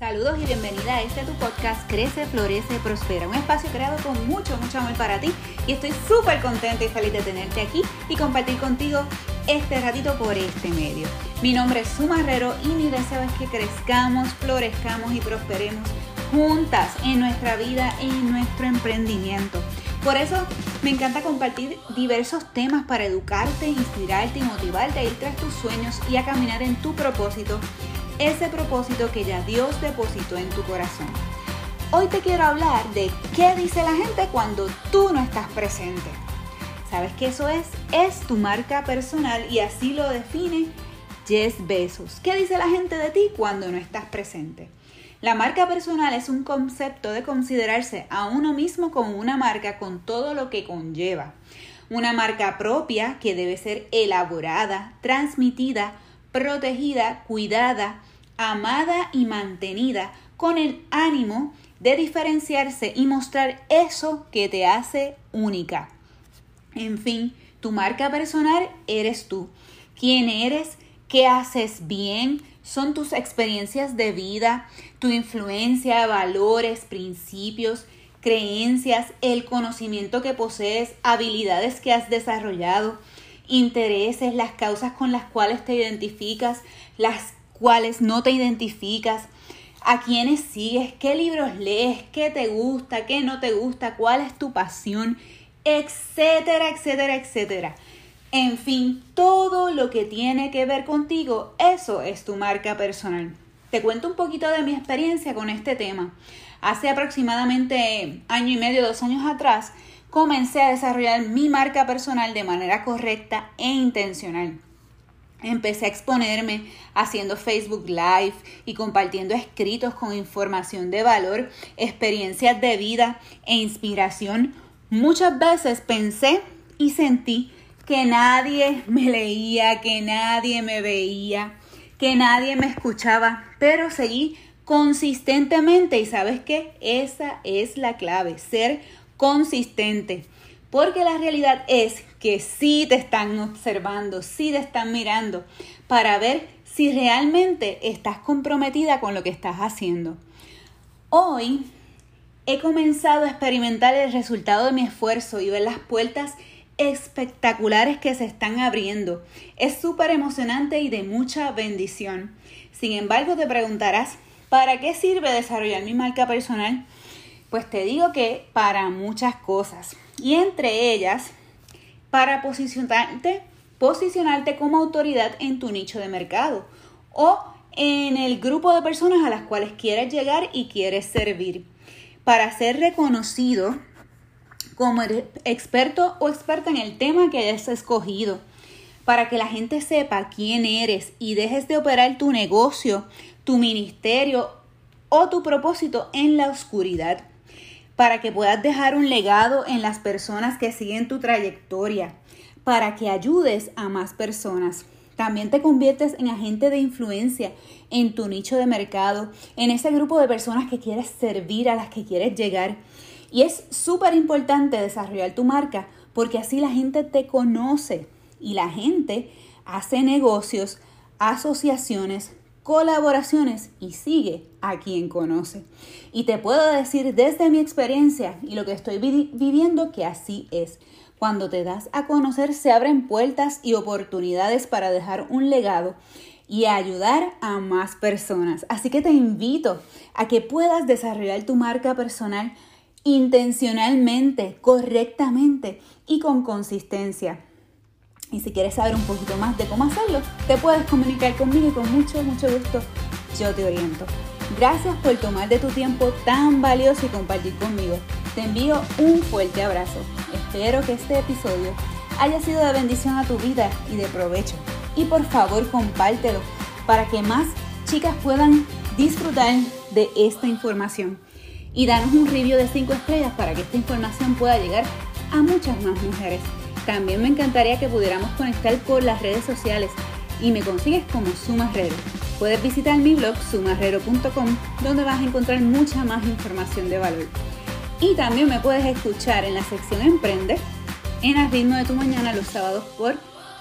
Saludos y bienvenida a este tu podcast Crece, Florece, Prospera, un espacio creado con mucho, mucho amor para ti y estoy súper contenta y feliz de tenerte aquí y compartir contigo este ratito por este medio. Mi nombre es Suma Herrero y mi deseo es que crezcamos, florezcamos y prosperemos juntas en nuestra vida y en nuestro emprendimiento. Por eso me encanta compartir diversos temas para educarte, inspirarte y motivarte a ir tras tus sueños y a caminar en tu propósito ese propósito que ya Dios depositó en tu corazón. Hoy te quiero hablar de qué dice la gente cuando tú no estás presente. ¿Sabes qué eso es? Es tu marca personal y así lo define Jess Besos. ¿Qué dice la gente de ti cuando no estás presente? La marca personal es un concepto de considerarse a uno mismo como una marca con todo lo que conlleva. Una marca propia que debe ser elaborada, transmitida, protegida, cuidada, amada y mantenida con el ánimo de diferenciarse y mostrar eso que te hace única. En fin, tu marca personal eres tú. ¿Quién eres? ¿Qué haces bien? Son tus experiencias de vida, tu influencia, valores, principios, creencias, el conocimiento que posees, habilidades que has desarrollado, intereses, las causas con las cuales te identificas, las cuáles no te identificas, a quiénes sigues, qué libros lees, qué te gusta, qué no te gusta, cuál es tu pasión, etcétera, etcétera, etcétera. En fin, todo lo que tiene que ver contigo, eso es tu marca personal. Te cuento un poquito de mi experiencia con este tema. Hace aproximadamente año y medio, dos años atrás, comencé a desarrollar mi marca personal de manera correcta e intencional. Empecé a exponerme haciendo Facebook Live y compartiendo escritos con información de valor, experiencias de vida e inspiración. Muchas veces pensé y sentí que nadie me leía, que nadie me veía, que nadie me escuchaba, pero seguí consistentemente y sabes qué, esa es la clave, ser consistente. Porque la realidad es que sí te están observando, sí te están mirando para ver si realmente estás comprometida con lo que estás haciendo. Hoy he comenzado a experimentar el resultado de mi esfuerzo y ver las puertas espectaculares que se están abriendo. Es súper emocionante y de mucha bendición. Sin embargo, te preguntarás, ¿para qué sirve desarrollar mi marca personal? Pues te digo que para muchas cosas. Y entre ellas para posicionarte, posicionarte como autoridad en tu nicho de mercado o en el grupo de personas a las cuales quieres llegar y quieres servir. Para ser reconocido como experto o experta en el tema que hayas escogido, para que la gente sepa quién eres y dejes de operar tu negocio, tu ministerio o tu propósito en la oscuridad para que puedas dejar un legado en las personas que siguen tu trayectoria, para que ayudes a más personas. También te conviertes en agente de influencia en tu nicho de mercado, en ese grupo de personas que quieres servir, a las que quieres llegar. Y es súper importante desarrollar tu marca porque así la gente te conoce y la gente hace negocios, asociaciones, colaboraciones y sigue a quien conoce. Y te puedo decir desde mi experiencia y lo que estoy viviendo que así es. Cuando te das a conocer se abren puertas y oportunidades para dejar un legado y ayudar a más personas. Así que te invito a que puedas desarrollar tu marca personal intencionalmente, correctamente y con consistencia. Y si quieres saber un poquito más de cómo hacerlo, te puedes comunicar conmigo y con mucho, mucho gusto yo te oriento. Gracias por tomar de tu tiempo tan valioso y compartir conmigo. Te envío un fuerte abrazo. Espero que este episodio haya sido de bendición a tu vida y de provecho. Y por favor compártelo para que más chicas puedan disfrutar de esta información. Y danos un review de 5 estrellas para que esta información pueda llegar a muchas más mujeres. También me encantaría que pudiéramos conectar por las redes sociales y me consigues como Sumarrero. Puedes visitar mi blog sumarrero.com donde vas a encontrar mucha más información de valor. Y también me puedes escuchar en la sección Emprende en el ritmo de tu mañana los sábados por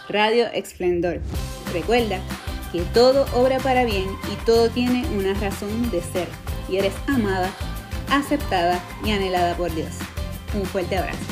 Radio Esplendor. Recuerda que todo obra para bien y todo tiene una razón de ser. Y eres amada, aceptada y anhelada por Dios. Un fuerte abrazo.